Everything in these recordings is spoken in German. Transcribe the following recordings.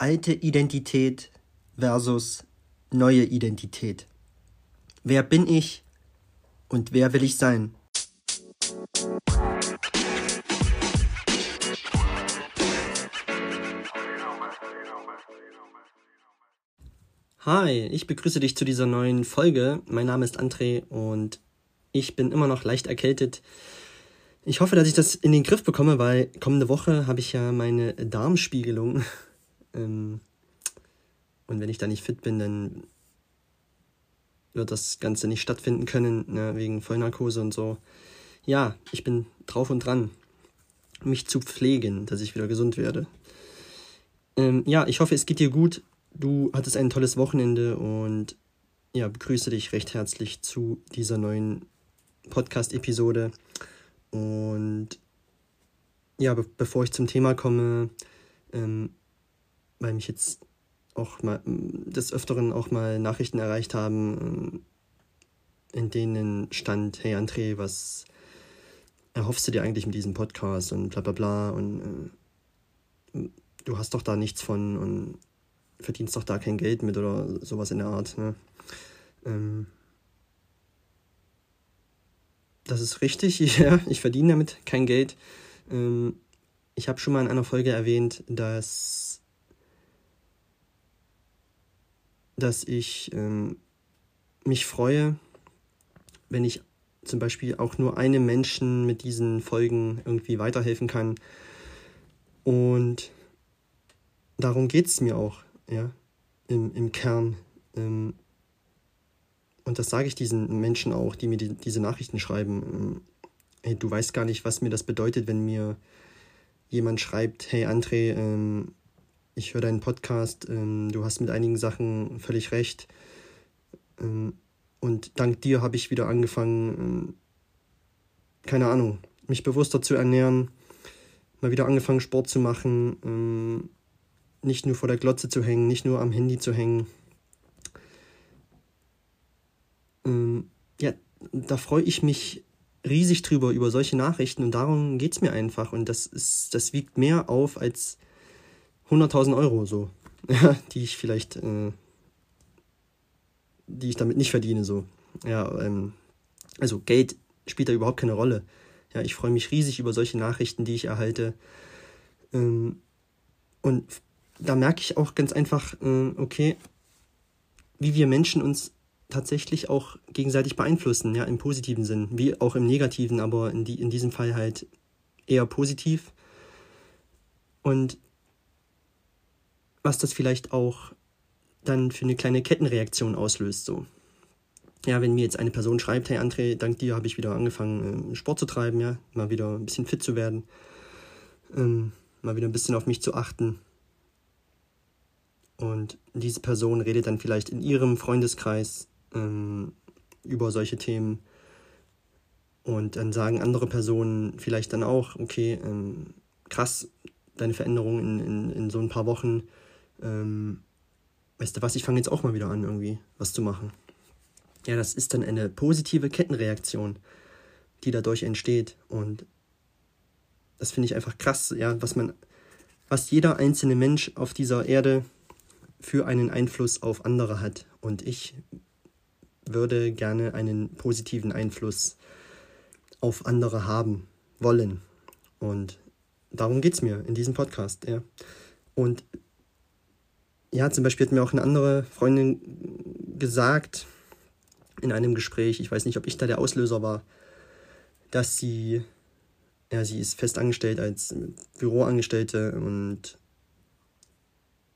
alte Identität versus neue Identität. Wer bin ich und wer will ich sein? Hi, ich begrüße dich zu dieser neuen Folge. Mein Name ist André und ich bin immer noch leicht erkältet. Ich hoffe, dass ich das in den Griff bekomme, weil kommende Woche habe ich ja meine Darmspiegelung. Ähm, und wenn ich da nicht fit bin, dann wird das Ganze nicht stattfinden können, ne, wegen Vollnarkose und so. Ja, ich bin drauf und dran, mich zu pflegen, dass ich wieder gesund werde. Ähm, ja, ich hoffe, es geht dir gut. Du hattest ein tolles Wochenende und ja, begrüße dich recht herzlich zu dieser neuen Podcast-Episode. Und ja, be bevor ich zum Thema komme, ähm, weil mich jetzt auch mal des Öfteren auch mal Nachrichten erreicht haben, äh, in denen stand, hey André, was erhoffst du dir eigentlich mit diesem Podcast und bla bla bla und äh, du hast doch da nichts von und verdienst doch da kein Geld mit oder sowas in der Art. Ne? Ähm, das ist richtig, ja, ich verdiene damit kein Geld. Ähm, ich habe schon mal in einer Folge erwähnt, dass, dass ich ähm, mich freue, wenn ich zum Beispiel auch nur einem Menschen mit diesen Folgen irgendwie weiterhelfen kann. Und darum geht es mir auch, ja, im, im Kern. Ähm, und das sage ich diesen Menschen auch, die mir die, diese Nachrichten schreiben. Ähm, hey, du weißt gar nicht, was mir das bedeutet, wenn mir jemand schreibt, hey André, ähm, ich höre deinen Podcast, ähm, du hast mit einigen Sachen völlig recht. Ähm, und dank dir habe ich wieder angefangen, ähm, keine Ahnung, mich bewusster zu ernähren, mal wieder angefangen, Sport zu machen, ähm, nicht nur vor der Glotze zu hängen, nicht nur am Handy zu hängen. Ähm, ja, da freue ich mich riesig drüber, über solche Nachrichten und darum geht es mir einfach und das ist, das wiegt mehr auf als 100.000 Euro so, ja, die ich vielleicht, äh, die ich damit nicht verdiene so. Ja, ähm, also Geld spielt da überhaupt keine Rolle. Ja, ich freue mich riesig über solche Nachrichten, die ich erhalte. Ähm, und da merke ich auch ganz einfach, äh, okay, wie wir Menschen uns tatsächlich auch gegenseitig beeinflussen, ja, im positiven Sinn, wie auch im negativen, aber in, die, in diesem Fall halt eher positiv. Und was das vielleicht auch dann für eine kleine Kettenreaktion auslöst, so. Ja, wenn mir jetzt eine Person schreibt, hey André, dank dir habe ich wieder angefangen, äh, Sport zu treiben, ja, mal wieder ein bisschen fit zu werden, ähm, mal wieder ein bisschen auf mich zu achten, und diese Person redet dann vielleicht in ihrem Freundeskreis ähm, über solche Themen. Und dann sagen andere Personen vielleicht dann auch, okay, ähm, krass, deine Veränderung in, in, in so ein paar Wochen. Ähm, weißt du was, ich fange jetzt auch mal wieder an, irgendwie was zu machen. Ja, das ist dann eine positive Kettenreaktion, die dadurch entsteht. Und das finde ich einfach krass, ja, was man, was jeder einzelne Mensch auf dieser Erde für einen Einfluss auf andere hat. Und ich würde gerne einen positiven Einfluss auf andere haben wollen. Und darum geht es mir in diesem Podcast. Ja. Und ja, zum Beispiel hat mir auch eine andere Freundin gesagt in einem Gespräch, ich weiß nicht, ob ich da der Auslöser war, dass sie, ja, sie ist fest angestellt als Büroangestellte und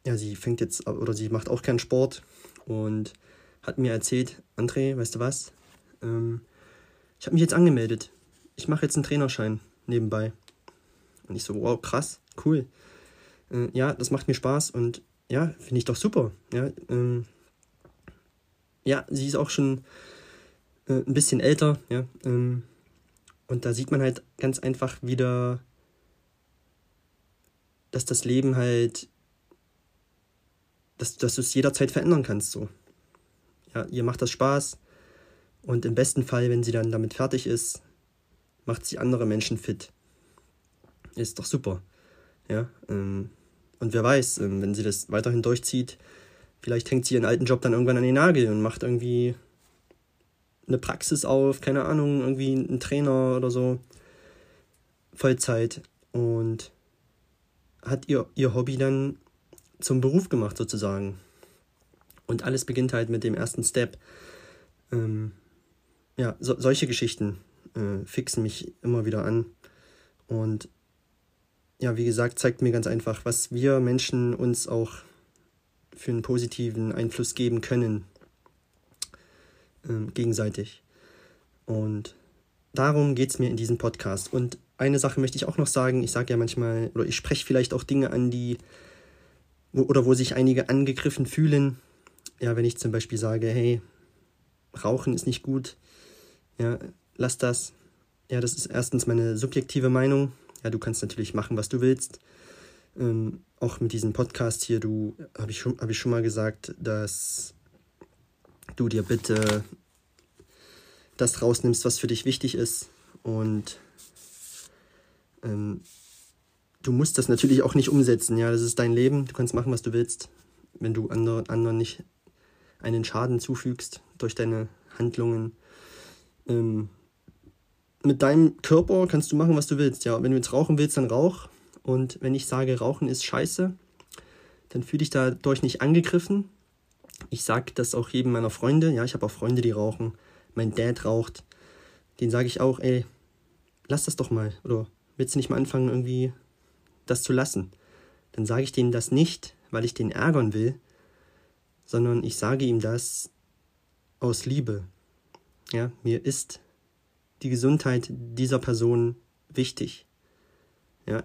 ja, sie fängt jetzt, oder sie macht auch keinen Sport und hat mir erzählt, André, weißt du was? Ähm, ich habe mich jetzt angemeldet. Ich mache jetzt einen Trainerschein nebenbei. Und ich so, wow, krass, cool. Äh, ja, das macht mir Spaß und ja, finde ich doch super. Ja, ähm, ja, sie ist auch schon äh, ein bisschen älter, ja. Ähm, und da sieht man halt ganz einfach wieder, dass das Leben halt dass, dass du es jederzeit verändern kannst. So. Ja, ihr macht das Spaß und im besten Fall, wenn sie dann damit fertig ist, macht sie andere Menschen fit. Ist doch super. Ja, ähm, Und wer weiß, ähm, wenn sie das weiterhin durchzieht, vielleicht hängt sie ihren alten Job dann irgendwann an den Nagel und macht irgendwie eine Praxis auf, keine Ahnung, irgendwie ein Trainer oder so, Vollzeit und hat ihr, ihr Hobby dann zum Beruf gemacht sozusagen. Und alles beginnt halt mit dem ersten Step. Ähm, ja, so, solche Geschichten äh, fixen mich immer wieder an. Und ja, wie gesagt, zeigt mir ganz einfach, was wir Menschen uns auch für einen positiven Einfluss geben können, äh, gegenseitig. Und darum geht es mir in diesem Podcast. Und eine Sache möchte ich auch noch sagen. Ich sage ja manchmal, oder ich spreche vielleicht auch Dinge an, die, wo, oder wo sich einige angegriffen fühlen. Ja, wenn ich zum Beispiel sage, hey, Rauchen ist nicht gut, ja, lass das. Ja, das ist erstens meine subjektive Meinung. Ja, du kannst natürlich machen, was du willst. Ähm, auch mit diesem Podcast hier, du, habe ich, schon, hab ich schon mal gesagt, dass du dir bitte das rausnimmst, was für dich wichtig ist. Und ähm, du musst das natürlich auch nicht umsetzen. Ja, das ist dein Leben. Du kannst machen, was du willst. Wenn du andere, anderen nicht einen Schaden zufügst durch deine Handlungen. Ähm, mit deinem Körper kannst du machen, was du willst. Ja, wenn du jetzt rauchen willst, dann rauch. Und wenn ich sage, Rauchen ist scheiße, dann fühle dich dadurch nicht angegriffen. Ich sage das auch jedem meiner Freunde. Ja, ich habe auch Freunde, die rauchen. Mein Dad raucht. Den sage ich auch, ey, lass das doch mal. Oder willst du nicht mal anfangen, irgendwie das zu lassen? Dann sage ich dem das nicht, weil ich den ärgern will, sondern ich sage ihm das aus Liebe. Ja, mir ist die Gesundheit dieser Person wichtig. Ja,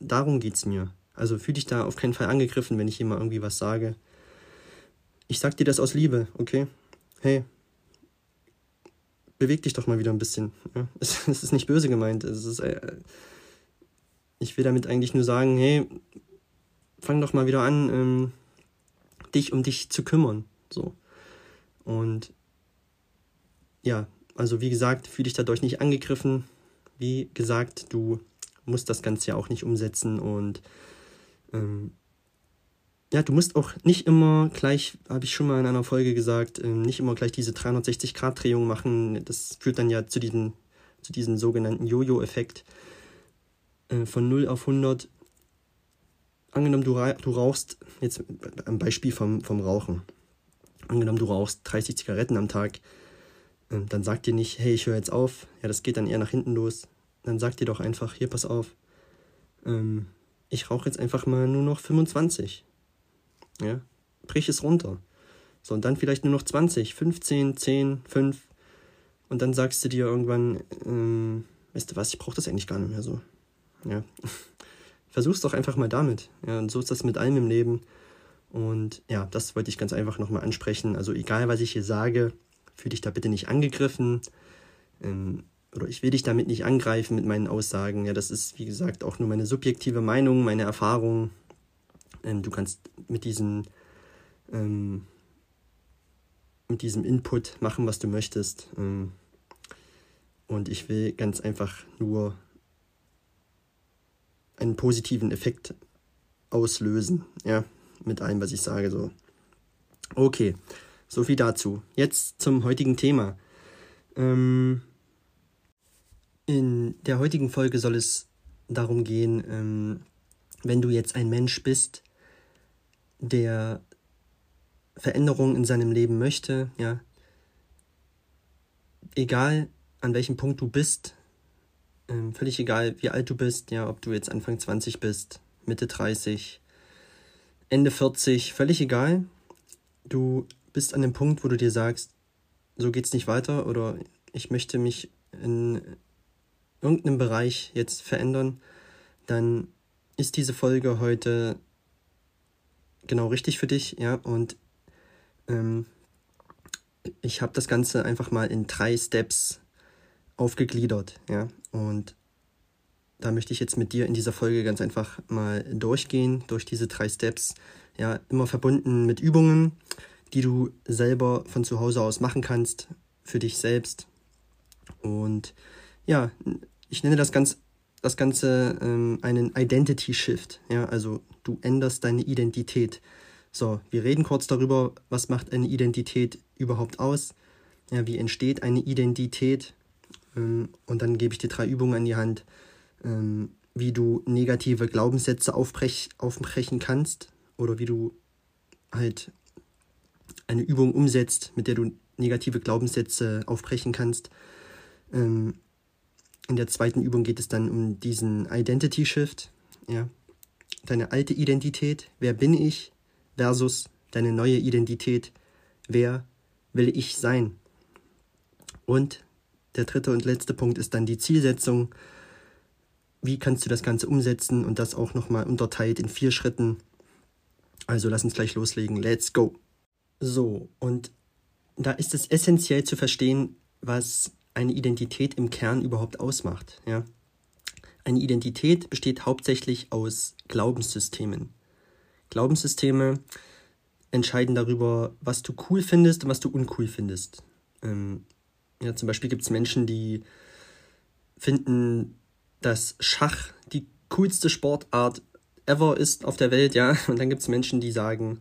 darum geht's mir. Also fühl dich da auf keinen Fall angegriffen, wenn ich hier mal irgendwie was sage. Ich sag dir das aus Liebe, okay? Hey, beweg dich doch mal wieder ein bisschen. Ja? Es, es ist nicht böse gemeint. Es ist, äh, ich will damit eigentlich nur sagen, hey, fang doch mal wieder an, ähm, dich um dich zu kümmern. So. Und ja, also wie gesagt, fühle dich dadurch nicht angegriffen. Wie gesagt, du musst das Ganze ja auch nicht umsetzen und ähm, ja, du musst auch nicht immer gleich, habe ich schon mal in einer Folge gesagt, ähm, nicht immer gleich diese 360-Grad-Drehung machen. Das führt dann ja zu diesem, zu diesem sogenannten Jojo-Effekt äh, von 0 auf 100. Angenommen, du, du rauchst, jetzt am Beispiel vom, vom Rauchen. Angenommen, du rauchst 30 Zigaretten am Tag dann sag dir nicht, hey, ich höre jetzt auf. Ja, das geht dann eher nach hinten los. Dann sag dir doch einfach, hier, pass auf. Ähm, ich rauche jetzt einfach mal nur noch 25. Ja, brich es runter. So, und dann vielleicht nur noch 20, 15, 10, 5. Und dann sagst du dir irgendwann, ähm, weißt du was, ich brauche das eigentlich gar nicht mehr so. Ja. Versuch's doch einfach mal damit. Ja, und so ist das mit allem im Leben. Und ja, das wollte ich ganz einfach nochmal ansprechen. Also egal, was ich hier sage, Fühl dich da bitte nicht angegriffen. Ähm, oder ich will dich damit nicht angreifen mit meinen Aussagen. Ja, das ist, wie gesagt, auch nur meine subjektive Meinung, meine Erfahrung. Ähm, du kannst mit diesem, ähm, mit diesem Input machen, was du möchtest. Ähm, und ich will ganz einfach nur einen positiven Effekt auslösen, ja, mit allem, was ich sage, so. Okay. So viel dazu. Jetzt zum heutigen Thema. Ähm, in der heutigen Folge soll es darum gehen, ähm, wenn du jetzt ein Mensch bist, der Veränderungen in seinem Leben möchte, ja, egal an welchem Punkt du bist, ähm, völlig egal wie alt du bist, ja, ob du jetzt Anfang 20 bist, Mitte 30, Ende 40, völlig egal. Du bist an dem Punkt, wo du dir sagst, so geht's nicht weiter oder ich möchte mich in irgendeinem Bereich jetzt verändern, dann ist diese Folge heute genau richtig für dich, ja, und ähm, ich habe das Ganze einfach mal in drei Steps aufgegliedert, ja, und da möchte ich jetzt mit dir in dieser Folge ganz einfach mal durchgehen, durch diese drei Steps, ja, immer verbunden mit Übungen, die du selber von zu Hause aus machen kannst, für dich selbst. Und ja, ich nenne das ganz das Ganze ähm, einen Identity Shift. Ja, also du änderst deine Identität. So, wir reden kurz darüber, was macht eine Identität überhaupt aus? Ja, wie entsteht eine Identität? Ähm, und dann gebe ich dir drei Übungen an die Hand, ähm, wie du negative Glaubenssätze aufbrech, aufbrechen kannst oder wie du halt eine Übung umsetzt, mit der du negative Glaubenssätze aufbrechen kannst. Ähm, in der zweiten Übung geht es dann um diesen Identity Shift, ja. Deine alte Identität, wer bin ich, versus deine neue Identität, wer will ich sein. Und der dritte und letzte Punkt ist dann die Zielsetzung. Wie kannst du das Ganze umsetzen und das auch nochmal unterteilt in vier Schritten. Also lass uns gleich loslegen. Let's go. So, und da ist es essentiell zu verstehen, was eine Identität im Kern überhaupt ausmacht. Ja? Eine Identität besteht hauptsächlich aus Glaubenssystemen. Glaubenssysteme entscheiden darüber, was du cool findest und was du uncool findest. Ähm, ja, zum Beispiel gibt es Menschen, die finden, dass Schach die coolste Sportart ever ist auf der Welt, ja. Und dann gibt es Menschen, die sagen,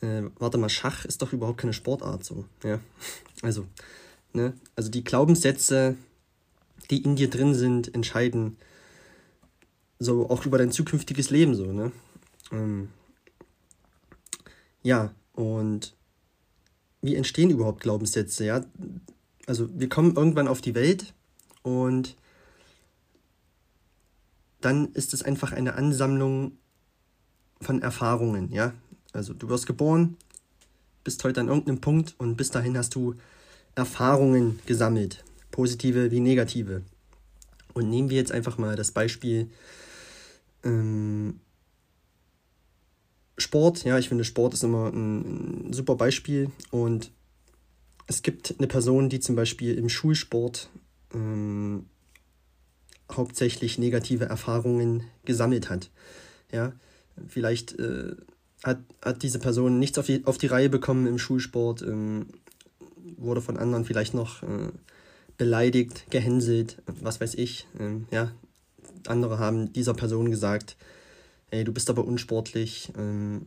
äh, warte mal, Schach ist doch überhaupt keine Sportart so, ja. Also, Ne? Also die Glaubenssätze, die in dir drin sind, entscheiden so auch über dein zukünftiges Leben so. Ne? Ähm, ja, und wie entstehen überhaupt Glaubenssätze? Ja, also wir kommen irgendwann auf die Welt und dann ist es einfach eine Ansammlung von Erfahrungen, ja. Also du wirst geboren, bist heute an irgendeinem Punkt und bis dahin hast du Erfahrungen gesammelt, positive wie negative. Und nehmen wir jetzt einfach mal das Beispiel ähm, Sport. Ja, ich finde, Sport ist immer ein, ein super Beispiel. Und es gibt eine Person, die zum Beispiel im Schulsport ähm, hauptsächlich negative Erfahrungen gesammelt hat. Ja, vielleicht äh, hat, hat diese Person nichts auf die, auf die Reihe bekommen im Schulsport, ähm, wurde von anderen vielleicht noch äh, beleidigt, gehänselt, was weiß ich. Ähm, ja, andere haben dieser Person gesagt, ey, du bist aber unsportlich. Ähm,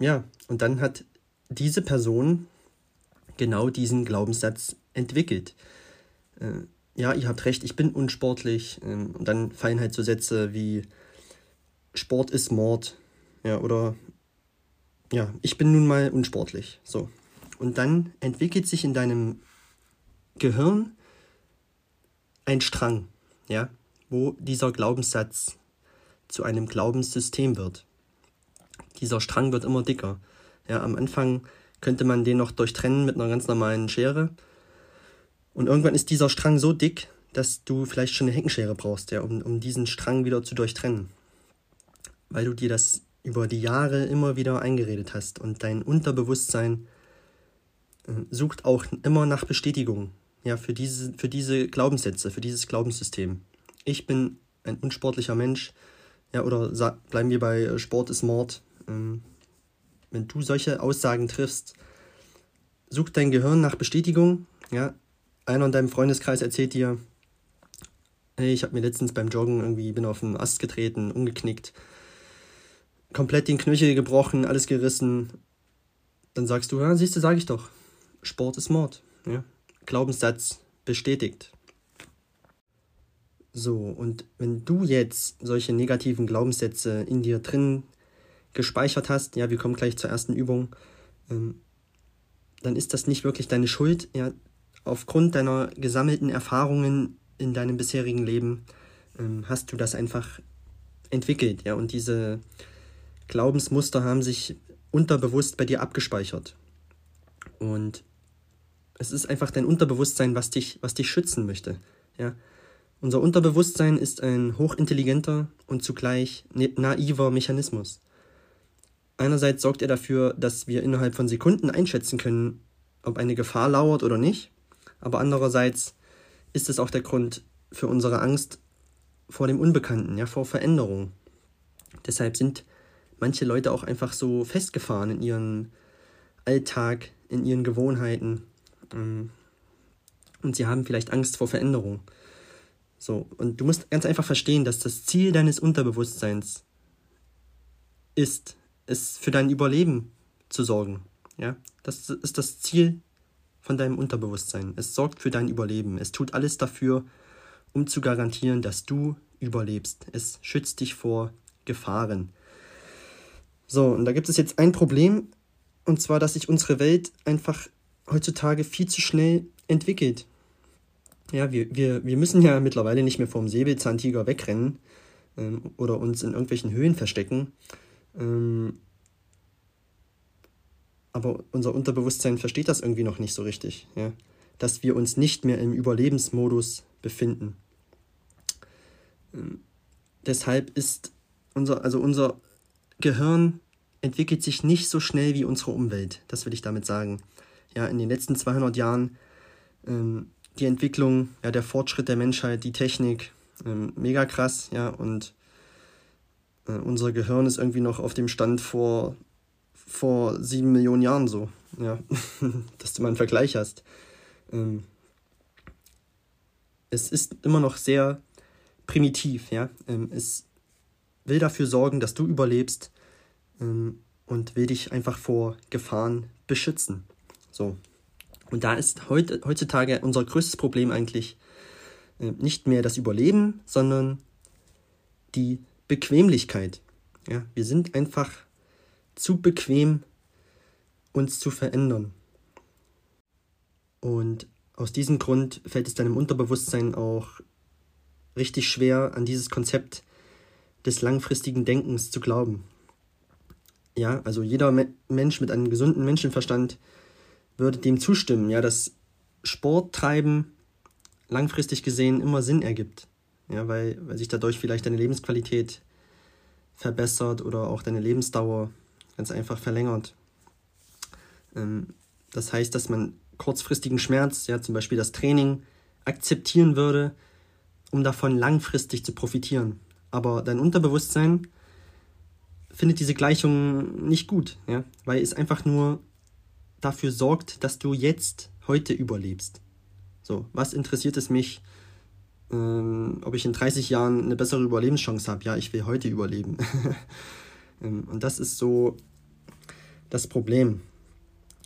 ja, und dann hat diese Person genau diesen Glaubenssatz entwickelt. Äh, ja, ihr habt recht, ich bin unsportlich. Ähm, und dann fallen halt so Sätze wie Sport ist Mord. Ja, oder ja, ich bin nun mal unsportlich. So. Und dann entwickelt sich in deinem Gehirn ein Strang, ja, wo dieser Glaubenssatz zu einem Glaubenssystem wird. Dieser Strang wird immer dicker. Ja, am Anfang könnte man den noch durchtrennen mit einer ganz normalen Schere. Und irgendwann ist dieser Strang so dick, dass du vielleicht schon eine Heckenschere brauchst, ja, um, um diesen Strang wieder zu durchtrennen. Weil du dir das über die Jahre immer wieder eingeredet hast und dein Unterbewusstsein äh, sucht auch immer nach Bestätigung ja, für, diese, für diese Glaubenssätze, für dieses Glaubenssystem. Ich bin ein unsportlicher Mensch, ja, oder bleiben wir bei äh, Sport ist Mord. Ähm, wenn du solche Aussagen triffst, sucht dein Gehirn nach Bestätigung. Ja, einer in deinem Freundeskreis erzählt dir, hey, ich habe mir letztens beim Joggen irgendwie bin auf einen Ast getreten, umgeknickt, komplett den Knöchel gebrochen, alles gerissen. Dann sagst du, ja, siehst du, sag ich doch. Sport ist Mord. Ja? Glaubenssatz bestätigt. So, und wenn du jetzt solche negativen Glaubenssätze in dir drin gespeichert hast, ja, wir kommen gleich zur ersten Übung, ähm, dann ist das nicht wirklich deine Schuld. Ja, aufgrund deiner gesammelten Erfahrungen in deinem bisherigen Leben ähm, hast du das einfach entwickelt, ja, und diese Glaubensmuster haben sich unterbewusst bei dir abgespeichert. Und es ist einfach dein Unterbewusstsein, was dich, was dich schützen möchte. Ja? Unser Unterbewusstsein ist ein hochintelligenter und zugleich naiver Mechanismus. Einerseits sorgt er dafür, dass wir innerhalb von Sekunden einschätzen können, ob eine Gefahr lauert oder nicht, aber andererseits ist es auch der Grund für unsere Angst vor dem Unbekannten, ja, vor Veränderung. Deshalb sind manche Leute auch einfach so festgefahren in ihren Alltag, in ihren Gewohnheiten, ähm, und sie haben vielleicht Angst vor Veränderung. So, und du musst ganz einfach verstehen, dass das Ziel deines Unterbewusstseins ist, es für dein Überleben zu sorgen. Ja, das ist das Ziel von deinem Unterbewusstsein. Es sorgt für dein Überleben. Es tut alles dafür, um zu garantieren, dass du überlebst. Es schützt dich vor Gefahren. So, und da gibt es jetzt ein Problem, und zwar, dass sich unsere Welt einfach heutzutage viel zu schnell entwickelt. Ja, wir, wir, wir müssen ja mittlerweile nicht mehr vom Säbelzahntiger wegrennen ähm, oder uns in irgendwelchen Höhen verstecken. Ähm, aber unser Unterbewusstsein versteht das irgendwie noch nicht so richtig, ja? dass wir uns nicht mehr im Überlebensmodus befinden. Ähm, deshalb ist unser, also unser Gehirn entwickelt sich nicht so schnell wie unsere Umwelt. Das will ich damit sagen. Ja, in den letzten 200 Jahren ähm, die Entwicklung, ja, der Fortschritt der Menschheit, die Technik, ähm, mega krass, ja, und äh, unser Gehirn ist irgendwie noch auf dem Stand vor, vor sieben Millionen Jahren so, ja, dass du mal einen Vergleich hast. Ähm, es ist immer noch sehr primitiv, ja, ähm, es will dafür sorgen, dass du überlebst und will dich einfach vor Gefahren beschützen. So, und da ist heut, heutzutage unser größtes Problem eigentlich äh, nicht mehr das Überleben, sondern die Bequemlichkeit. Ja, wir sind einfach zu bequem, uns zu verändern. Und aus diesem Grund fällt es deinem Unterbewusstsein auch richtig schwer, an dieses Konzept des langfristigen Denkens zu glauben. Ja, also jeder Mensch mit einem gesunden Menschenverstand würde dem zustimmen, ja, dass Sport treiben langfristig gesehen immer Sinn ergibt. Ja, weil, weil sich dadurch vielleicht deine Lebensqualität verbessert oder auch deine Lebensdauer ganz einfach verlängert. Ähm, das heißt, dass man kurzfristigen Schmerz, ja, zum Beispiel das Training, akzeptieren würde, um davon langfristig zu profitieren. Aber dein Unterbewusstsein findet diese Gleichung nicht gut, ja, weil es einfach nur dafür sorgt, dass du jetzt heute überlebst. So, was interessiert es mich, ähm, ob ich in 30 Jahren eine bessere Überlebenschance habe? Ja, ich will heute überleben. ähm, und das ist so das Problem.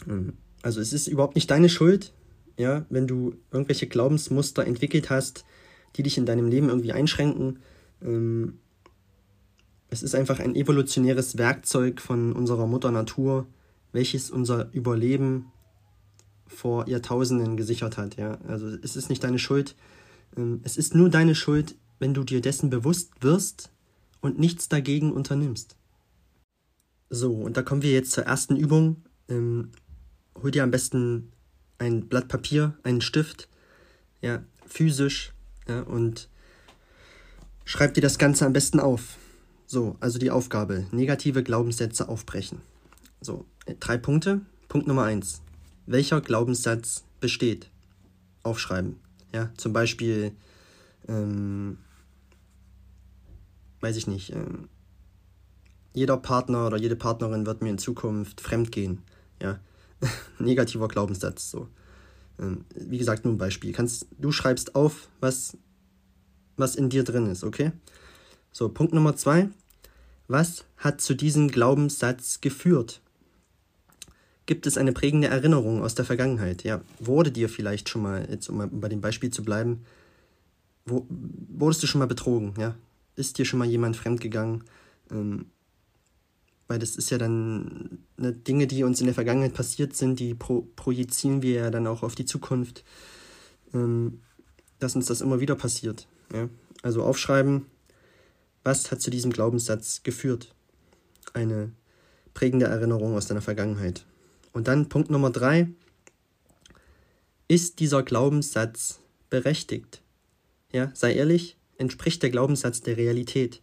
Ähm, also es ist überhaupt nicht deine Schuld, ja, wenn du irgendwelche Glaubensmuster entwickelt hast, die dich in deinem Leben irgendwie einschränken. Ähm, es ist einfach ein evolutionäres Werkzeug von unserer Mutter Natur, welches unser Überleben vor Jahrtausenden gesichert hat. Ja? Also es ist nicht deine Schuld. Ähm, es ist nur deine Schuld, wenn du dir dessen bewusst wirst und nichts dagegen unternimmst. So, und da kommen wir jetzt zur ersten Übung. Ähm, hol dir am besten ein Blatt Papier, einen Stift, ja, physisch, ja, und schreib dir das Ganze am besten auf. So, also die Aufgabe, negative Glaubenssätze aufbrechen. So, drei Punkte. Punkt Nummer eins. Welcher Glaubenssatz besteht? Aufschreiben. Ja, zum Beispiel, ähm, weiß ich nicht, ähm, jeder Partner oder jede Partnerin wird mir in Zukunft fremdgehen. Ja, negativer Glaubenssatz. So. Ähm, wie gesagt, nur ein Beispiel. Kannst, du schreibst auf, was, was in dir drin ist, okay? So, Punkt Nummer zwei. Was hat zu diesem Glaubenssatz geführt? Gibt es eine prägende Erinnerung aus der Vergangenheit? Ja, wurde dir vielleicht schon mal, jetzt um bei dem Beispiel zu bleiben, wo, wurdest du schon mal betrogen? Ja, ist dir schon mal jemand fremdgegangen? Ähm, weil das ist ja dann ne, Dinge, die uns in der Vergangenheit passiert sind, die pro, projizieren wir ja dann auch auf die Zukunft, ähm, dass uns das immer wieder passiert. Ja? Also aufschreiben, was hat zu diesem Glaubenssatz geführt? Eine prägende Erinnerung aus deiner Vergangenheit. Und dann Punkt Nummer drei. Ist dieser Glaubenssatz berechtigt? Ja, sei ehrlich, entspricht der Glaubenssatz der Realität?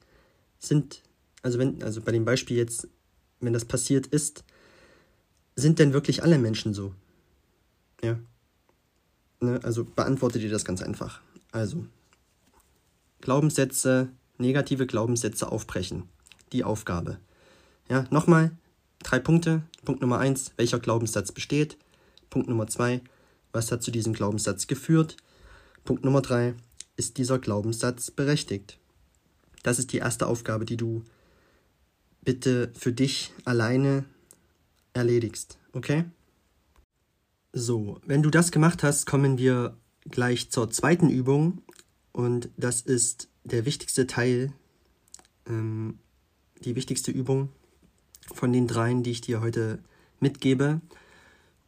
Sind, also wenn, also bei dem Beispiel jetzt, wenn das passiert ist, sind denn wirklich alle Menschen so? Ja. Ne, also beantworte dir das ganz einfach. Also, Glaubenssätze, negative Glaubenssätze aufbrechen. Die Aufgabe. Ja, nochmal, Drei Punkte. Punkt Nummer eins, welcher Glaubenssatz besteht. Punkt Nummer zwei, was hat zu diesem Glaubenssatz geführt. Punkt Nummer drei, ist dieser Glaubenssatz berechtigt. Das ist die erste Aufgabe, die du bitte für dich alleine erledigst, okay? So, wenn du das gemacht hast, kommen wir gleich zur zweiten Übung und das ist der wichtigste Teil, ähm, die wichtigste Übung von den dreien, die ich dir heute mitgebe.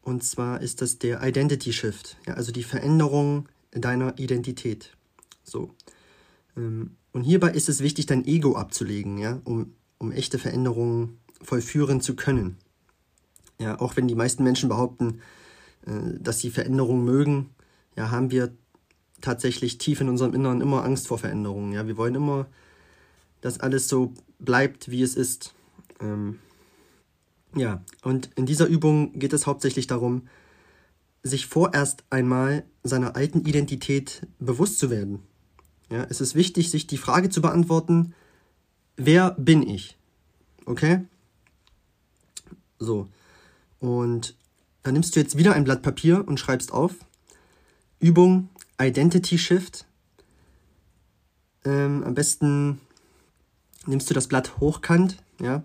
Und zwar ist das der Identity Shift, ja, also die Veränderung deiner Identität. So. Ähm, und hierbei ist es wichtig, dein Ego abzulegen, ja, um, um echte Veränderungen vollführen zu können. Ja, auch wenn die meisten Menschen behaupten, äh, dass sie Veränderungen mögen, ja, haben wir tatsächlich tief in unserem Inneren immer Angst vor Veränderungen. Ja, wir wollen immer, dass alles so bleibt, wie es ist. Ähm, ja, und in dieser Übung geht es hauptsächlich darum, sich vorerst einmal seiner alten Identität bewusst zu werden. Ja, es ist wichtig, sich die Frage zu beantworten, wer bin ich? Okay? So. Und dann nimmst du jetzt wieder ein Blatt Papier und schreibst auf. Übung Identity Shift. Ähm, am besten nimmst du das Blatt hochkant, ja,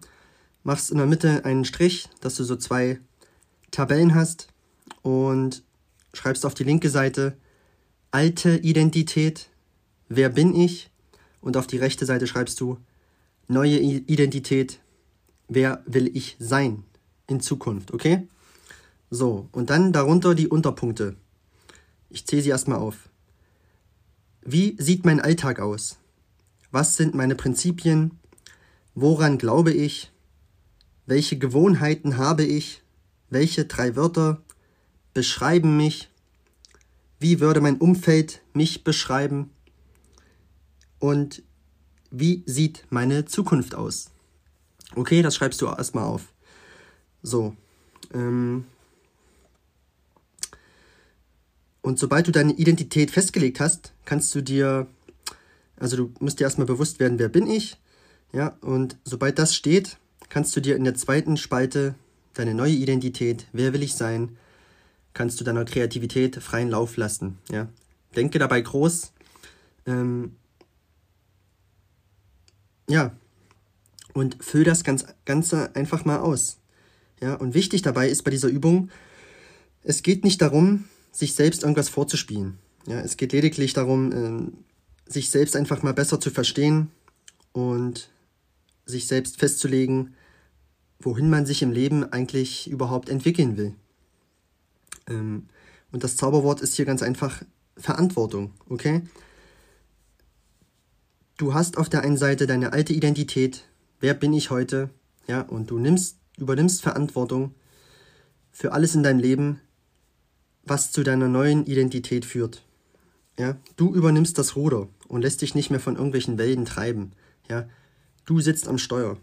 machst in der Mitte einen Strich, dass du so zwei Tabellen hast und schreibst auf die linke Seite alte Identität, wer bin ich? Und auf die rechte Seite schreibst du neue Identität, wer will ich sein in Zukunft, okay? So, und dann darunter die Unterpunkte. Ich zähle sie erstmal auf. Wie sieht mein Alltag aus? Was sind meine Prinzipien? Woran glaube ich? Welche Gewohnheiten habe ich? Welche drei Wörter beschreiben mich? Wie würde mein Umfeld mich beschreiben? Und wie sieht meine Zukunft aus? Okay, das schreibst du erstmal auf. So. Ähm und sobald du deine Identität festgelegt hast, kannst du dir, also du musst dir erstmal bewusst werden, wer bin ich? Ja, und sobald das steht, kannst du dir in der zweiten Spalte deine neue Identität, wer will ich sein, kannst du deiner Kreativität freien Lauf lassen. Ja? Denke dabei groß. Ähm, ja, und füll das ganz, Ganze einfach mal aus. Ja, und wichtig dabei ist bei dieser Übung, es geht nicht darum, sich selbst irgendwas vorzuspielen. Ja, es geht lediglich darum, ähm, sich selbst einfach mal besser zu verstehen und sich selbst festzulegen, wohin man sich im Leben eigentlich überhaupt entwickeln will. Ähm, und das Zauberwort ist hier ganz einfach Verantwortung, okay? Du hast auf der einen Seite deine alte Identität, wer bin ich heute, ja, und du nimmst, übernimmst Verantwortung für alles in deinem Leben, was zu deiner neuen Identität führt. Ja, du übernimmst das Ruder und lässt dich nicht mehr von irgendwelchen Wellen treiben. Ja, du sitzt am Steuer.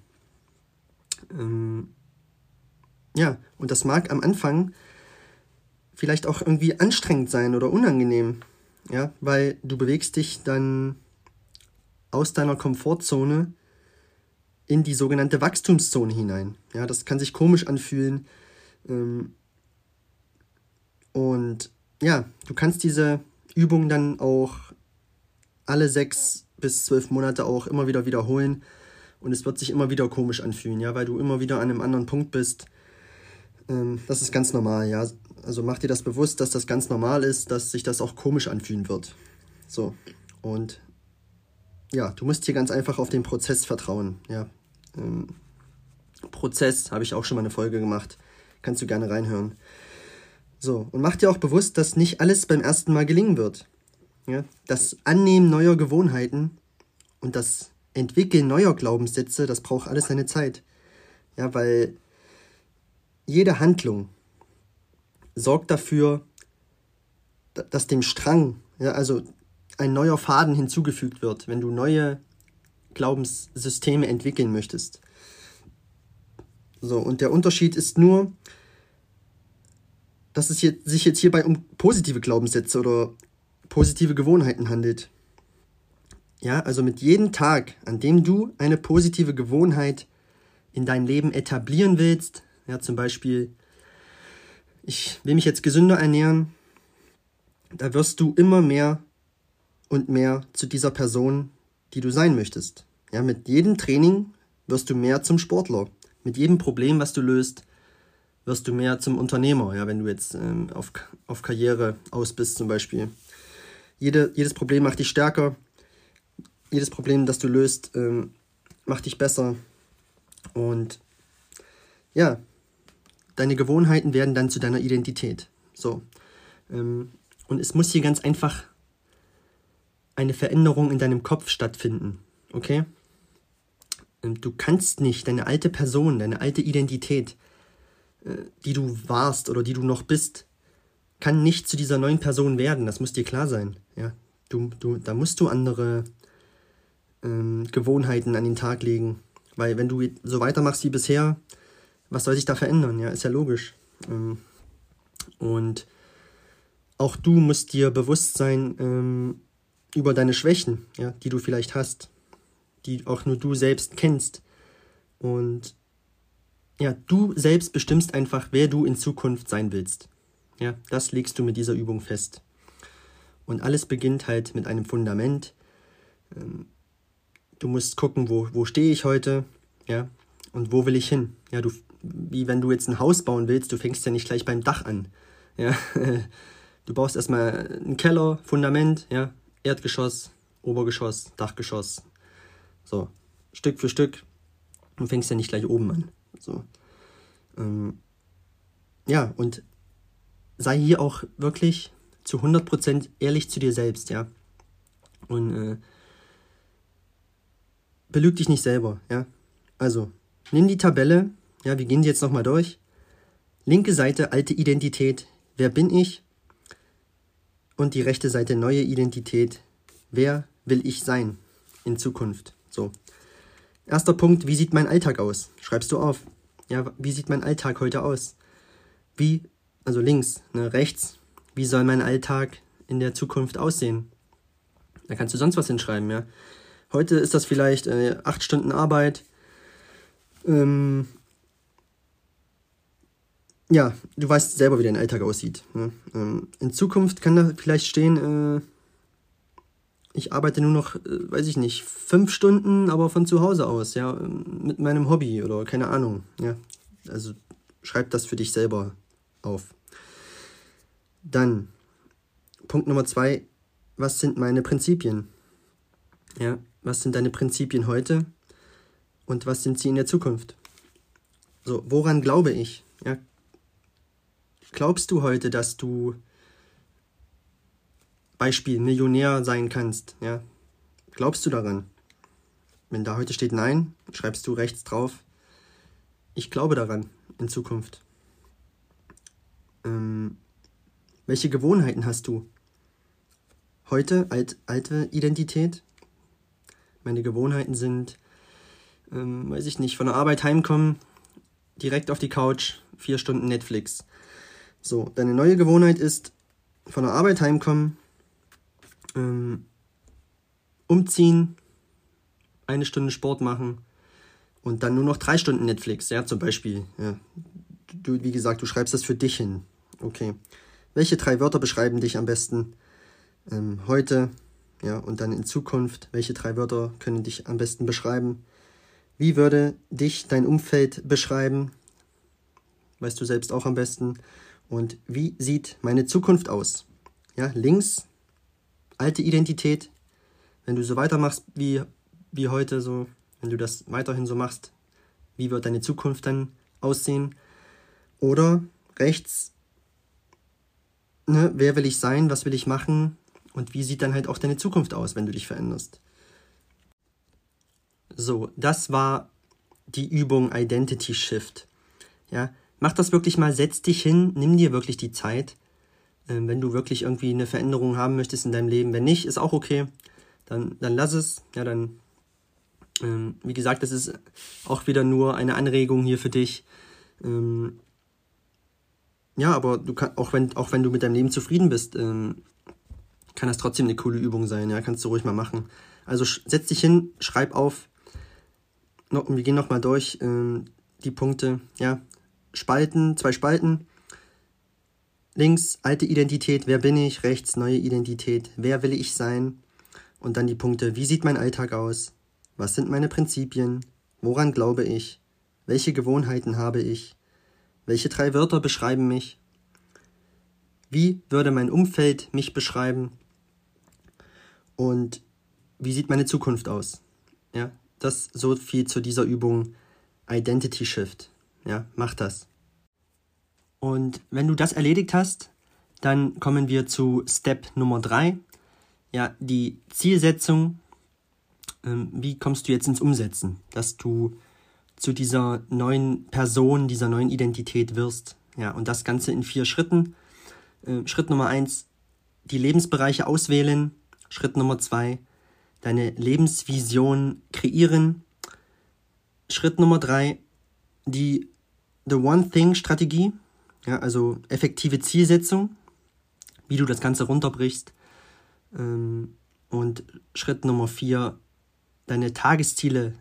Ähm, ja, und das mag am Anfang vielleicht auch irgendwie anstrengend sein oder unangenehm. Ja, weil du bewegst dich dann aus deiner Komfortzone in die sogenannte Wachstumszone hinein. Ja, das kann sich komisch anfühlen. Ähm, und ja, du kannst diese Übung dann auch alle sechs bis zwölf Monate auch immer wieder wiederholen und es wird sich immer wieder komisch anfühlen, ja, weil du immer wieder an einem anderen Punkt bist. Ähm, das ist ganz normal, ja. Also mach dir das bewusst, dass das ganz normal ist, dass sich das auch komisch anfühlen wird. So. Und ja, du musst hier ganz einfach auf den Prozess vertrauen, ja. Ähm, Prozess habe ich auch schon mal eine Folge gemacht. Kannst du gerne reinhören. So, und mach dir auch bewusst, dass nicht alles beim ersten Mal gelingen wird. Ja? Das Annehmen neuer Gewohnheiten und das Entwickeln neuer Glaubenssätze, das braucht alles seine Zeit. Ja, weil jede Handlung sorgt dafür, dass dem Strang, ja, also ein neuer Faden hinzugefügt wird, wenn du neue Glaubenssysteme entwickeln möchtest. So, und der Unterschied ist nur, dass es sich jetzt hierbei um positive Glaubenssätze oder positive Gewohnheiten handelt. Ja, also mit jedem Tag, an dem du eine positive Gewohnheit in dein Leben etablieren willst, ja, zum Beispiel, ich will mich jetzt gesünder ernähren, da wirst du immer mehr und mehr zu dieser Person, die du sein möchtest. Ja, mit jedem Training wirst du mehr zum Sportler. Mit jedem Problem, was du löst, wirst du mehr zum Unternehmer, ja, wenn du jetzt ähm, auf, auf Karriere aus bist zum Beispiel. Jede, jedes Problem macht dich stärker, jedes Problem, das du löst, ähm, macht dich besser. Und ja, deine Gewohnheiten werden dann zu deiner Identität. So. Ähm, und es muss hier ganz einfach eine Veränderung in deinem Kopf stattfinden. Okay? Ähm, du kannst nicht deine alte Person, deine alte Identität, die du warst oder die du noch bist, kann nicht zu dieser neuen Person werden. Das muss dir klar sein. Ja? Du, du, da musst du andere ähm, Gewohnheiten an den Tag legen. Weil wenn du so weitermachst wie bisher, was soll sich da verändern? Ja, ist ja logisch. Ähm, und auch du musst dir bewusst sein ähm, über deine Schwächen, ja, die du vielleicht hast, die auch nur du selbst kennst. Und ja, du selbst bestimmst einfach, wer du in Zukunft sein willst. Ja, das legst du mit dieser Übung fest. Und alles beginnt halt mit einem Fundament. Ähm, du musst gucken, wo, wo stehe ich heute, ja, und wo will ich hin. Ja, du, wie wenn du jetzt ein Haus bauen willst, du fängst ja nicht gleich beim Dach an. Ja, du baust erstmal einen Keller, Fundament, ja, Erdgeschoss, Obergeschoss, Dachgeschoss. So, Stück für Stück. Du fängst ja nicht gleich oben an. So. Ähm, ja, und sei hier auch wirklich zu 100% ehrlich zu dir selbst, ja. Und äh, belüg dich nicht selber, ja. Also, nimm die Tabelle, ja, wir gehen sie jetzt nochmal durch. Linke Seite alte Identität, wer bin ich? Und die rechte Seite neue Identität, wer will ich sein in Zukunft? So. Erster Punkt, wie sieht mein Alltag aus? Schreibst du auf. Ja, wie sieht mein Alltag heute aus? Wie, also links, ne, rechts, wie soll mein Alltag in der Zukunft aussehen? Da kannst du sonst was hinschreiben, ja. Heute ist das vielleicht äh, acht Stunden Arbeit. Ähm, ja, du weißt selber, wie dein Alltag aussieht. Ne? Ähm, in Zukunft kann da vielleicht stehen, äh, ich arbeite nur noch, äh, weiß ich nicht, fünf Stunden, aber von zu Hause aus, ja, mit meinem Hobby oder keine Ahnung, ja. Also schreib das für dich selber auf. Dann, Punkt Nummer zwei, was sind meine Prinzipien? Ja, was sind deine Prinzipien heute und was sind sie in der Zukunft? So, woran glaube ich? Ja, glaubst du heute, dass du Beispiel Millionär sein kannst? Ja, glaubst du daran? Wenn da heute steht Nein, schreibst du rechts drauf. Ich glaube daran in Zukunft. Ähm, welche Gewohnheiten hast du? Heute alt, alte Identität, meine Gewohnheiten sind, ähm, weiß ich nicht, von der Arbeit heimkommen, direkt auf die Couch, vier Stunden Netflix. So, deine neue Gewohnheit ist, von der Arbeit heimkommen, ähm, umziehen, eine Stunde Sport machen und dann nur noch drei Stunden Netflix, ja, zum Beispiel. Ja. Du, wie gesagt, du schreibst das für dich hin. Okay. Welche drei Wörter beschreiben dich am besten ähm, heute, ja, und dann in Zukunft, welche drei Wörter können dich am besten beschreiben? Wie würde dich dein Umfeld beschreiben? Weißt du selbst auch am besten. Und wie sieht meine Zukunft aus? Ja, links, alte Identität. Wenn du so weitermachst wie, wie heute, so, wenn du das weiterhin so machst, wie wird deine Zukunft dann aussehen? Oder rechts, ne, wer will ich sein, was will ich machen? Und wie sieht dann halt auch deine Zukunft aus, wenn du dich veränderst? So, das war die Übung Identity Shift. Ja, mach das wirklich mal, setz dich hin, nimm dir wirklich die Zeit, ähm, wenn du wirklich irgendwie eine Veränderung haben möchtest in deinem Leben. Wenn nicht, ist auch okay. Dann, dann lass es. Ja, dann, ähm, wie gesagt, das ist auch wieder nur eine Anregung hier für dich. Ähm, ja, aber du kannst, auch wenn, auch wenn du mit deinem Leben zufrieden bist, ähm, kann das trotzdem eine coole Übung sein, ja, kannst du ruhig mal machen. Also setz dich hin, schreib auf, no, wir gehen nochmal durch ähm, die Punkte, ja, Spalten, zwei Spalten, links alte Identität, wer bin ich, rechts neue Identität, wer will ich sein, Und dann die Punkte, wie sieht mein Alltag aus? Was sind meine Prinzipien? Woran glaube ich? Welche Gewohnheiten habe ich? Welche drei Wörter beschreiben mich? Wie würde mein Umfeld mich beschreiben? Und wie sieht meine Zukunft aus? Ja, das so viel zu dieser Übung Identity Shift. Ja, mach das. Und wenn du das erledigt hast, dann kommen wir zu Step Nummer drei. Ja, die Zielsetzung. Ähm, wie kommst du jetzt ins Umsetzen, dass du zu dieser neuen Person, dieser neuen Identität wirst? Ja, und das Ganze in vier Schritten. Äh, Schritt Nummer eins, die Lebensbereiche auswählen. Schritt Nummer zwei, deine Lebensvision kreieren. Schritt Nummer drei, die The One Thing Strategie, ja, also effektive Zielsetzung, wie du das Ganze runterbrichst. Ähm, und Schritt Nummer vier, deine Tagesziele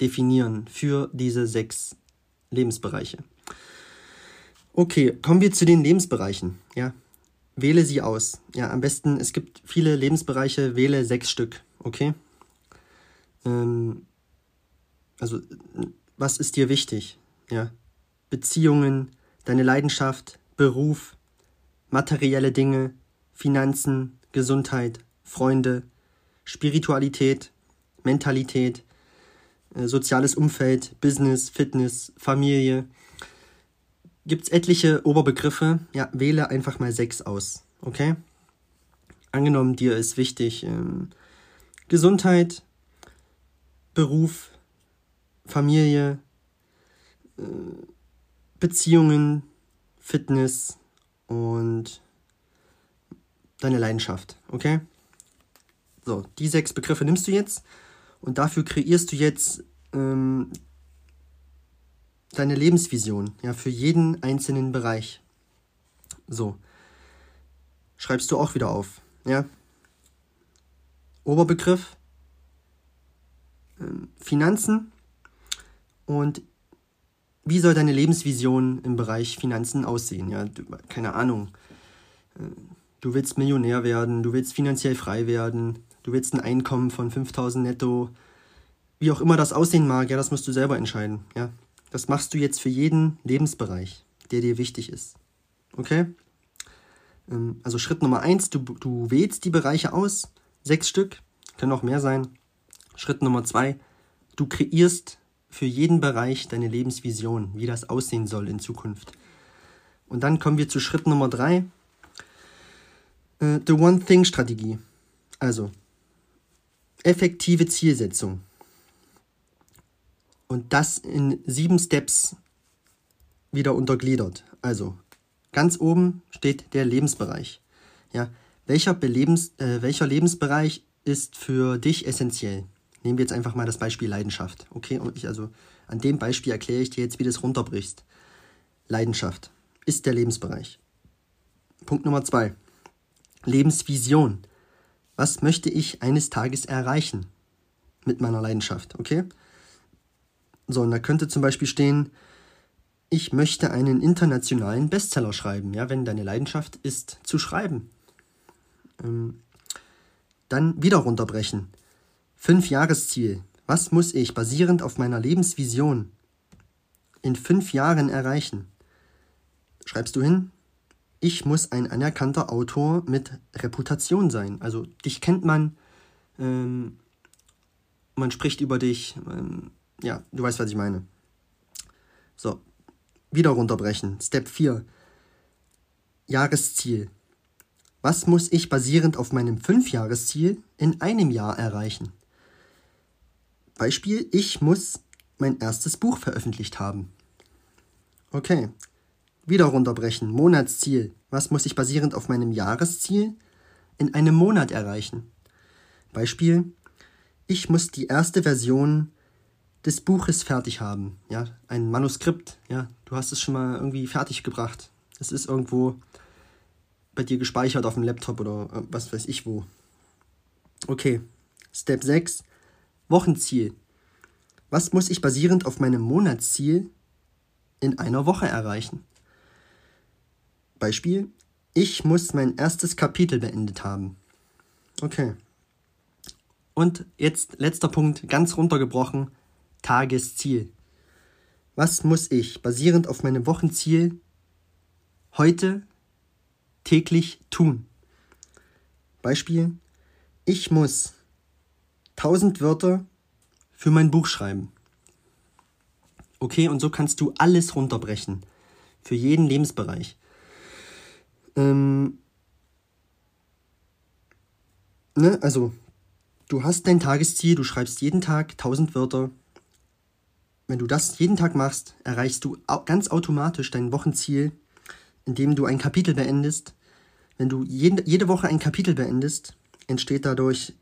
definieren für diese sechs Lebensbereiche. Okay, kommen wir zu den Lebensbereichen. Ja, wähle sie aus. Ja, am besten, es gibt viele Lebensbereiche, wähle sechs Stück. Okay. Ähm, also, was ist dir wichtig? Ja, Beziehungen, deine Leidenschaft, Beruf, materielle Dinge, Finanzen, Gesundheit, Freunde, Spiritualität, Mentalität, äh, soziales Umfeld, Business, Fitness, Familie, gibt es etliche Oberbegriffe. Ja, wähle einfach mal sechs aus. Okay? Angenommen, dir ist wichtig ähm, Gesundheit, Beruf, Familie, äh, Beziehungen, Fitness und deine Leidenschaft. Okay? So, die sechs Begriffe nimmst du jetzt und dafür kreierst du jetzt ähm, deine Lebensvision, ja, für jeden einzelnen Bereich. So. Schreibst du auch wieder auf, ja. Oberbegriff äh, Finanzen und wie soll deine Lebensvision im Bereich Finanzen aussehen? Ja, du, keine Ahnung. Äh, du willst Millionär werden, du willst finanziell frei werden, du willst ein Einkommen von 5000 netto. Wie auch immer das aussehen mag, ja, das musst du selber entscheiden, ja. Das machst du jetzt für jeden Lebensbereich, der dir wichtig ist. Okay? Ähm, also Schritt Nummer eins, du, du wählst die Bereiche aus, sechs Stück, können auch mehr sein. Schritt Nummer zwei, du kreierst für jeden Bereich deine Lebensvision, wie das aussehen soll in Zukunft. Und dann kommen wir zu Schritt Nummer drei, äh, The One Thing Strategie. Also effektive Zielsetzung und das in sieben Steps wieder untergliedert. Also ganz oben steht der Lebensbereich. Ja, welcher, Belebens, äh, welcher Lebensbereich ist für dich essentiell? Nehmen wir jetzt einfach mal das Beispiel Leidenschaft. Okay, und ich also an dem Beispiel erkläre ich dir jetzt, wie du es runterbrichst. Leidenschaft ist der Lebensbereich. Punkt Nummer zwei. Lebensvision. Was möchte ich eines Tages erreichen mit meiner Leidenschaft? Okay? So, und da könnte zum Beispiel stehen, ich möchte einen internationalen Bestseller schreiben, ja, wenn deine Leidenschaft ist zu schreiben. Ähm, dann wieder runterbrechen. Fünf Jahresziel. Was muss ich basierend auf meiner Lebensvision in fünf Jahren erreichen? Schreibst du hin? Ich muss ein anerkannter Autor mit Reputation sein. Also dich kennt man, ähm, man spricht über dich, ähm, ja, du weißt, was ich meine. So, wieder runterbrechen. Step 4. Jahresziel. Was muss ich basierend auf meinem Fünfjahresziel in einem Jahr erreichen? Beispiel, ich muss mein erstes Buch veröffentlicht haben. Okay. Wieder runterbrechen. Monatsziel. Was muss ich basierend auf meinem Jahresziel in einem Monat erreichen? Beispiel, ich muss die erste Version des Buches fertig haben. Ja, ein Manuskript. Ja, du hast es schon mal irgendwie fertig gebracht. Es ist irgendwo bei dir gespeichert auf dem Laptop oder äh, was weiß ich wo. Okay. Step 6. Wochenziel. Was muss ich basierend auf meinem Monatsziel in einer Woche erreichen? Beispiel. Ich muss mein erstes Kapitel beendet haben. Okay. Und jetzt letzter Punkt, ganz runtergebrochen, Tagesziel. Was muss ich basierend auf meinem Wochenziel heute täglich tun? Beispiel, ich muss 1000 Wörter für mein Buch schreiben. Okay, und so kannst du alles runterbrechen. Für jeden Lebensbereich. Ähm, ne, also, du hast dein Tagesziel, du schreibst jeden Tag 1000 Wörter. Wenn du das jeden Tag machst, erreichst du ganz automatisch dein Wochenziel, indem du ein Kapitel beendest. Wenn du jede, jede Woche ein Kapitel beendest, entsteht dadurch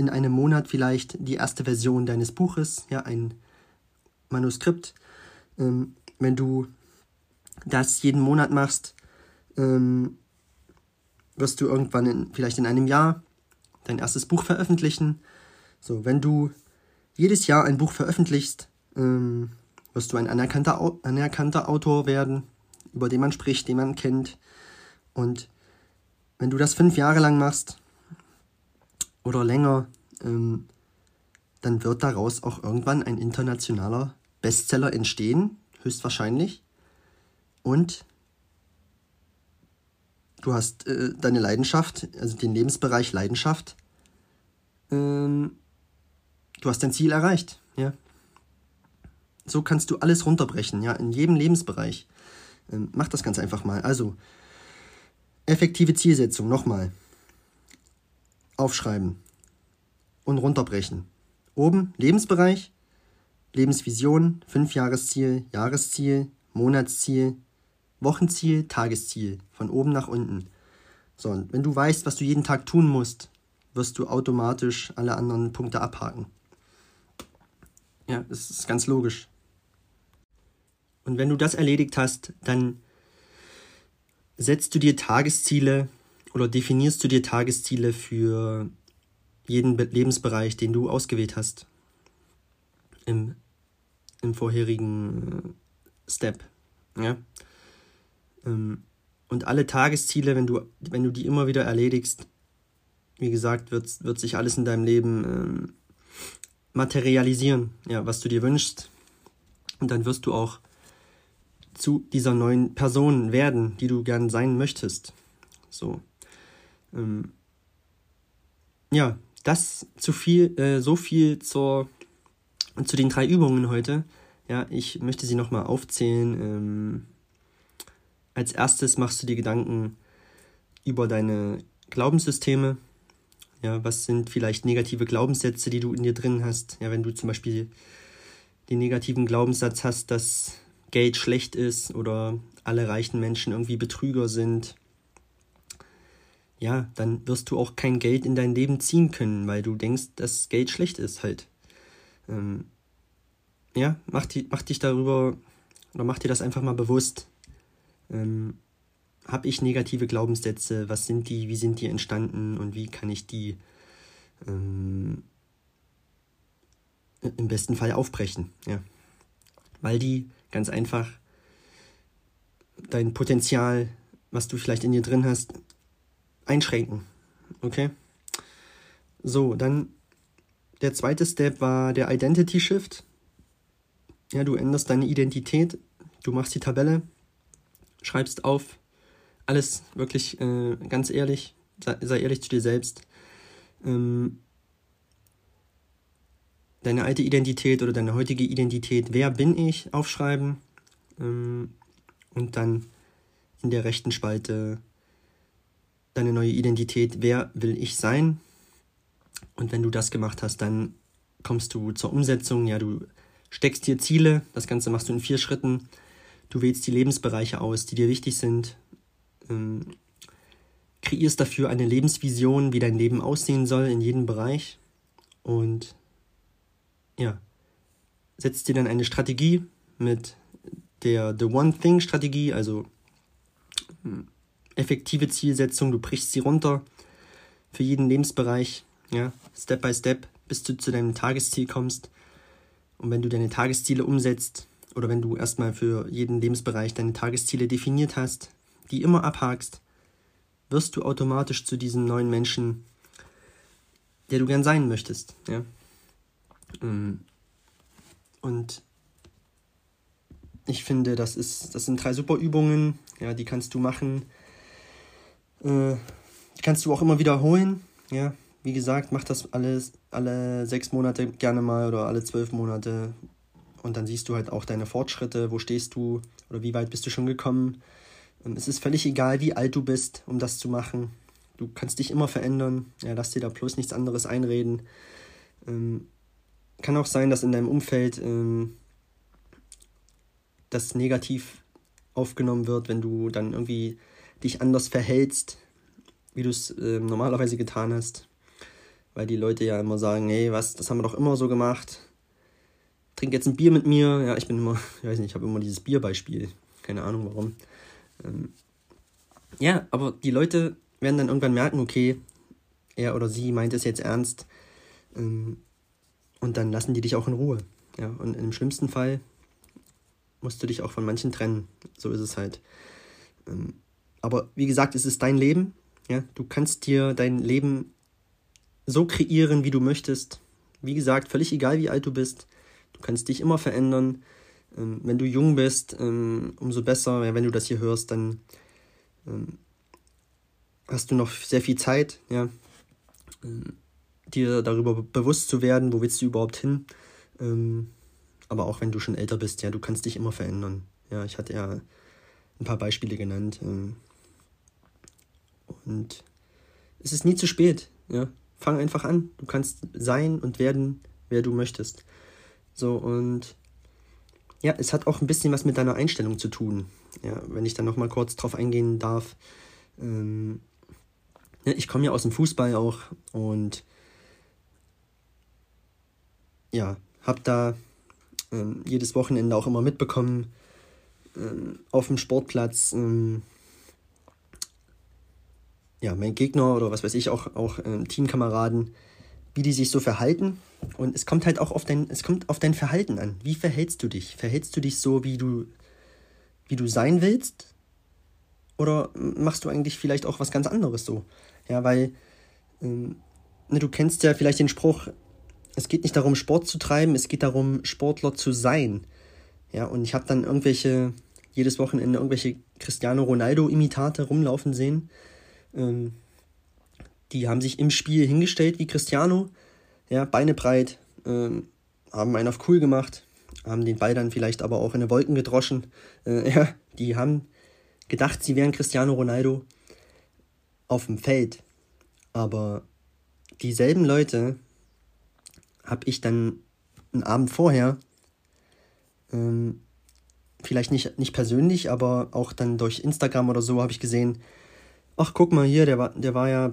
in einem Monat vielleicht die erste Version deines Buches, ja, ein Manuskript. Ähm, wenn du das jeden Monat machst, ähm, wirst du irgendwann in, vielleicht in einem Jahr dein erstes Buch veröffentlichen. So, wenn du jedes Jahr ein Buch veröffentlichst, ähm, wirst du ein anerkannter, anerkannter Autor werden, über den man spricht, den man kennt. Und wenn du das fünf Jahre lang machst oder länger, ähm, dann wird daraus auch irgendwann ein internationaler Bestseller entstehen, höchstwahrscheinlich. Und du hast äh, deine Leidenschaft, also den Lebensbereich Leidenschaft, ähm, du hast dein Ziel erreicht, ja. So kannst du alles runterbrechen, ja, in jedem Lebensbereich. Ähm, mach das ganz einfach mal. Also, effektive Zielsetzung, nochmal. Aufschreiben und runterbrechen. Oben Lebensbereich, Lebensvision, Fünfjahresziel, Jahresziel, Monatsziel, Wochenziel, Tagesziel, von oben nach unten. So, und wenn du weißt, was du jeden Tag tun musst, wirst du automatisch alle anderen Punkte abhaken. Ja, das ist ganz logisch. Und wenn du das erledigt hast, dann setzt du dir Tagesziele oder definierst du dir Tagesziele für jeden Lebensbereich, den du ausgewählt hast im, im vorherigen Step. Ja? Ähm, und alle Tagesziele, wenn du, wenn du die immer wieder erledigst, wie gesagt, wird, wird sich alles in deinem Leben ähm, materialisieren, ja, was du dir wünschst. Und dann wirst du auch zu dieser neuen Person werden, die du gern sein möchtest. So. Ähm, ja, das zu viel, äh, so viel zur, zu den drei Übungen heute. Ja, ich möchte sie nochmal aufzählen. Ähm, als erstes machst du dir Gedanken über deine Glaubenssysteme. Ja, was sind vielleicht negative Glaubenssätze, die du in dir drin hast? Ja, wenn du zum Beispiel den negativen Glaubenssatz hast, dass Geld schlecht ist oder alle reichen Menschen irgendwie Betrüger sind, ja, dann wirst du auch kein Geld in dein Leben ziehen können, weil du denkst, dass Geld schlecht ist halt. Ähm, ja, mach, die, mach dich darüber oder mach dir das einfach mal bewusst. Ähm, Habe ich negative Glaubenssätze? Was sind die? Wie sind die entstanden? Und wie kann ich die ähm, im besten Fall aufbrechen? Ja. Weil die ganz einfach dein Potenzial, was du vielleicht in dir drin hast, einschränken. Okay? So, dann der zweite Step war der Identity Shift. Ja, du änderst deine Identität, du machst die Tabelle, schreibst auf, alles wirklich äh, ganz ehrlich, sei, sei, ehrlich zu dir selbst. Ähm, deine alte Identität oder deine heutige Identität, wer bin ich, aufschreiben ähm, und dann in der rechten Spalte deine neue Identität, wer will ich sein. Und wenn du das gemacht hast, dann kommst du zur Umsetzung. Ja, du steckst dir Ziele, das Ganze machst du in vier Schritten. Du wählst die Lebensbereiche aus, die dir wichtig sind. Ähm, kreierst dafür eine Lebensvision, wie dein Leben aussehen soll in jedem Bereich. Und ja, setzt dir dann eine Strategie mit der The One Thing Strategie, also hm, effektive Zielsetzung, du brichst sie runter für jeden Lebensbereich, ja, Step by Step, bis du zu deinem Tagesziel kommst. Und wenn du deine Tagesziele umsetzt oder wenn du erstmal für jeden Lebensbereich deine Tagesziele definiert hast, die immer abhakst, wirst du automatisch zu diesem neuen Menschen, der du gern sein möchtest. Ja? Ähm, und ich finde, das, ist, das sind drei super Übungen, ja, die kannst du machen. Äh, kannst du auch immer wiederholen. Ja, wie gesagt, mach das alles alle sechs Monate gerne mal oder alle zwölf Monate. Und dann siehst du halt auch deine Fortschritte, wo stehst du oder wie weit bist du schon gekommen. Ähm, es ist völlig egal, wie alt du bist, um das zu machen. Du kannst dich immer verändern. Ja, lass dir da bloß nichts anderes einreden. Ähm, kann auch sein, dass in deinem Umfeld ähm, das negativ aufgenommen wird, wenn du dann irgendwie dich anders verhältst, wie du es äh, normalerweise getan hast. Weil die Leute ja immer sagen, hey, was, das haben wir doch immer so gemacht. Trink jetzt ein Bier mit mir. Ja, ich bin immer, ich weiß nicht, ich habe immer dieses Bierbeispiel. Keine Ahnung warum. Ähm, ja, aber die Leute werden dann irgendwann merken, okay, er oder sie meint es jetzt ernst. Ähm, und dann lassen die dich auch in Ruhe. Ja, und im schlimmsten Fall musst du dich auch von manchen trennen. So ist es halt. Ähm, aber wie gesagt, es ist dein Leben. Ja, du kannst dir dein Leben so kreieren, wie du möchtest. Wie gesagt, völlig egal, wie alt du bist. Du kannst dich immer verändern. Ähm, wenn du jung bist, ähm, umso besser. Wenn du das hier hörst, dann hast du noch sehr viel Zeit, ja, dir darüber bewusst zu werden, wo willst du überhaupt hin. Aber auch wenn du schon älter bist, ja, du kannst dich immer verändern. Ja, ich hatte ja ein paar Beispiele genannt. Und es ist nie zu spät. Ja, fang einfach an. Du kannst sein und werden, wer du möchtest. So und ja, es hat auch ein bisschen was mit deiner Einstellung zu tun. Ja, wenn ich dann noch mal kurz drauf eingehen darf. Ähm, ja, ich komme ja aus dem Fußball auch und ja, habe da ähm, jedes Wochenende auch immer mitbekommen ähm, auf dem Sportplatz. Ähm, ja, mein Gegner oder was weiß ich, auch, auch ähm, Teamkameraden, wie die sich so verhalten. Und es kommt halt auch auf dein, es kommt auf dein Verhalten an. Wie verhältst du dich? Verhältst du dich so, wie du, wie du sein willst? Oder machst du eigentlich vielleicht auch was ganz anderes so? Ja, weil ähm, ne, du kennst ja vielleicht den Spruch, es geht nicht darum, Sport zu treiben, es geht darum, Sportler zu sein. Ja, und ich habe dann irgendwelche, jedes Wochenende irgendwelche Cristiano Ronaldo-Imitate rumlaufen sehen. Ähm, die haben sich im Spiel hingestellt wie Cristiano, ja, Beine breit, ähm, haben einen auf cool gemacht, haben den Ball dann vielleicht aber auch in die Wolken gedroschen. Äh, ja, die haben gedacht, sie wären Cristiano Ronaldo auf dem Feld. Aber dieselben Leute habe ich dann einen Abend vorher, ähm, vielleicht nicht, nicht persönlich, aber auch dann durch Instagram oder so habe ich gesehen, ach guck mal hier, der war, der war ja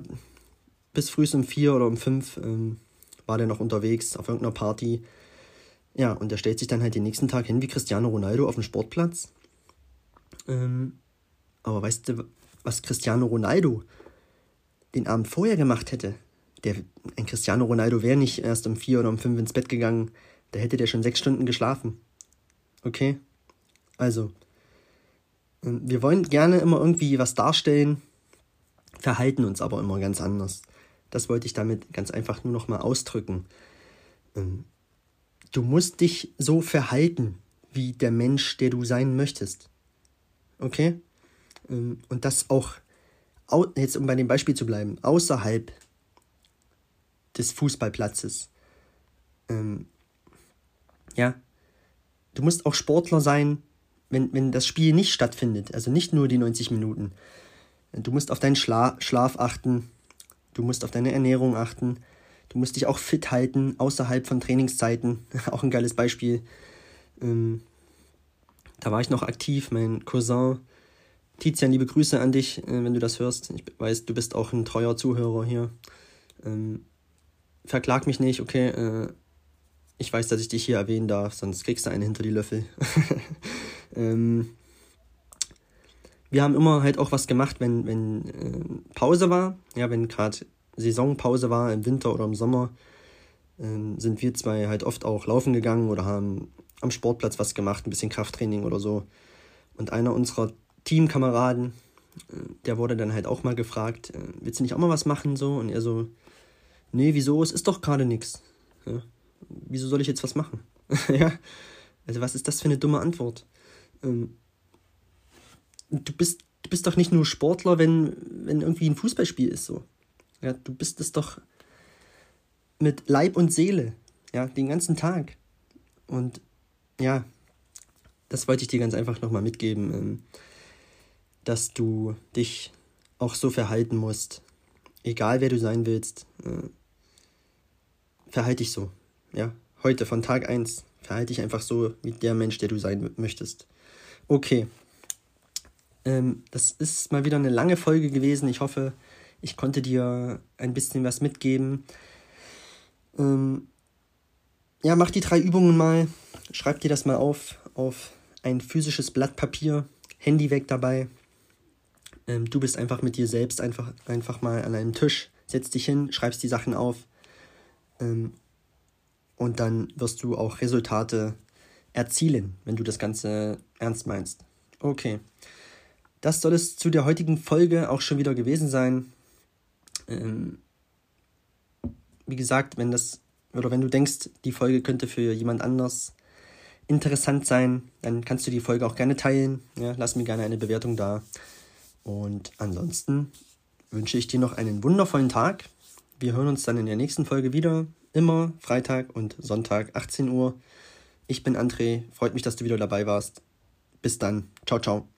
bis früh um vier oder um fünf ähm, war der noch unterwegs auf irgendeiner Party. Ja, und der stellt sich dann halt den nächsten Tag hin wie Cristiano Ronaldo auf dem Sportplatz. Ähm, aber weißt du, was Cristiano Ronaldo den Abend vorher gemacht hätte? der, ein Cristiano Ronaldo wäre nicht erst um vier oder um fünf ins Bett gegangen, da hätte der schon sechs Stunden geschlafen. Okay? Also, ähm, wir wollen gerne immer irgendwie was darstellen, verhalten uns aber immer ganz anders. Das wollte ich damit ganz einfach nur noch mal ausdrücken. Ähm, du musst dich so verhalten, wie der Mensch, der du sein möchtest. Okay? Ähm, und das auch, jetzt um bei dem Beispiel zu bleiben, außerhalb des Fußballplatzes. Ähm, ja, du musst auch Sportler sein, wenn, wenn das Spiel nicht stattfindet, also nicht nur die 90 Minuten. Du musst auf deinen Schla Schlaf achten, du musst auf deine Ernährung achten, du musst dich auch fit halten außerhalb von Trainingszeiten. auch ein geiles Beispiel. Ähm, da war ich noch aktiv, mein Cousin. Tizian, liebe Grüße an dich, äh, wenn du das hörst. Ich weiß, du bist auch ein treuer Zuhörer hier. Ähm, verklag mich nicht, okay, äh, ich weiß, dass ich dich hier erwähnen darf, sonst kriegst du einen hinter die Löffel. ähm, wir haben immer halt auch was gemacht, wenn, wenn äh, Pause war, ja, wenn gerade Saisonpause war, im Winter oder im Sommer, äh, sind wir zwei halt oft auch laufen gegangen oder haben am Sportplatz was gemacht, ein bisschen Krafttraining oder so. Und einer unserer Teamkameraden, äh, der wurde dann halt auch mal gefragt, äh, willst du nicht auch mal was machen so? Und er so, nee, wieso? Es ist doch gerade nichts. Ja. Wieso soll ich jetzt was machen? ja. Also was ist das für eine dumme Antwort? Ähm, du bist, du bist doch nicht nur Sportler, wenn, wenn irgendwie ein Fußballspiel ist so. Ja, du bist es doch mit Leib und Seele, ja, den ganzen Tag. Und ja, das wollte ich dir ganz einfach nochmal mitgeben, ähm, dass du dich auch so verhalten musst. Egal wer du sein willst, äh, verhalte dich so. Ja, heute von Tag 1 verhalte dich einfach so wie der Mensch, der du sein möchtest. Okay. Ähm, das ist mal wieder eine lange Folge gewesen. Ich hoffe, ich konnte dir ein bisschen was mitgeben. Ähm, ja, mach die drei Übungen mal. Schreib dir das mal auf, auf ein physisches Blatt Papier. Handy weg dabei. Ähm, du bist einfach mit dir selbst einfach, einfach mal an einem Tisch. Setz dich hin, schreibst die Sachen auf. Ähm, und dann wirst du auch Resultate erzielen, wenn du das Ganze ernst meinst. Okay. Das soll es zu der heutigen Folge auch schon wieder gewesen sein. Ähm, wie gesagt, wenn das oder wenn du denkst, die Folge könnte für jemand anders interessant sein, dann kannst du die Folge auch gerne teilen. Ja, lass mir gerne eine Bewertung da. Und ansonsten wünsche ich dir noch einen wundervollen Tag. Wir hören uns dann in der nächsten Folge wieder. Immer Freitag und Sonntag 18 Uhr. Ich bin André. Freut mich, dass du wieder dabei warst. Bis dann. Ciao, ciao.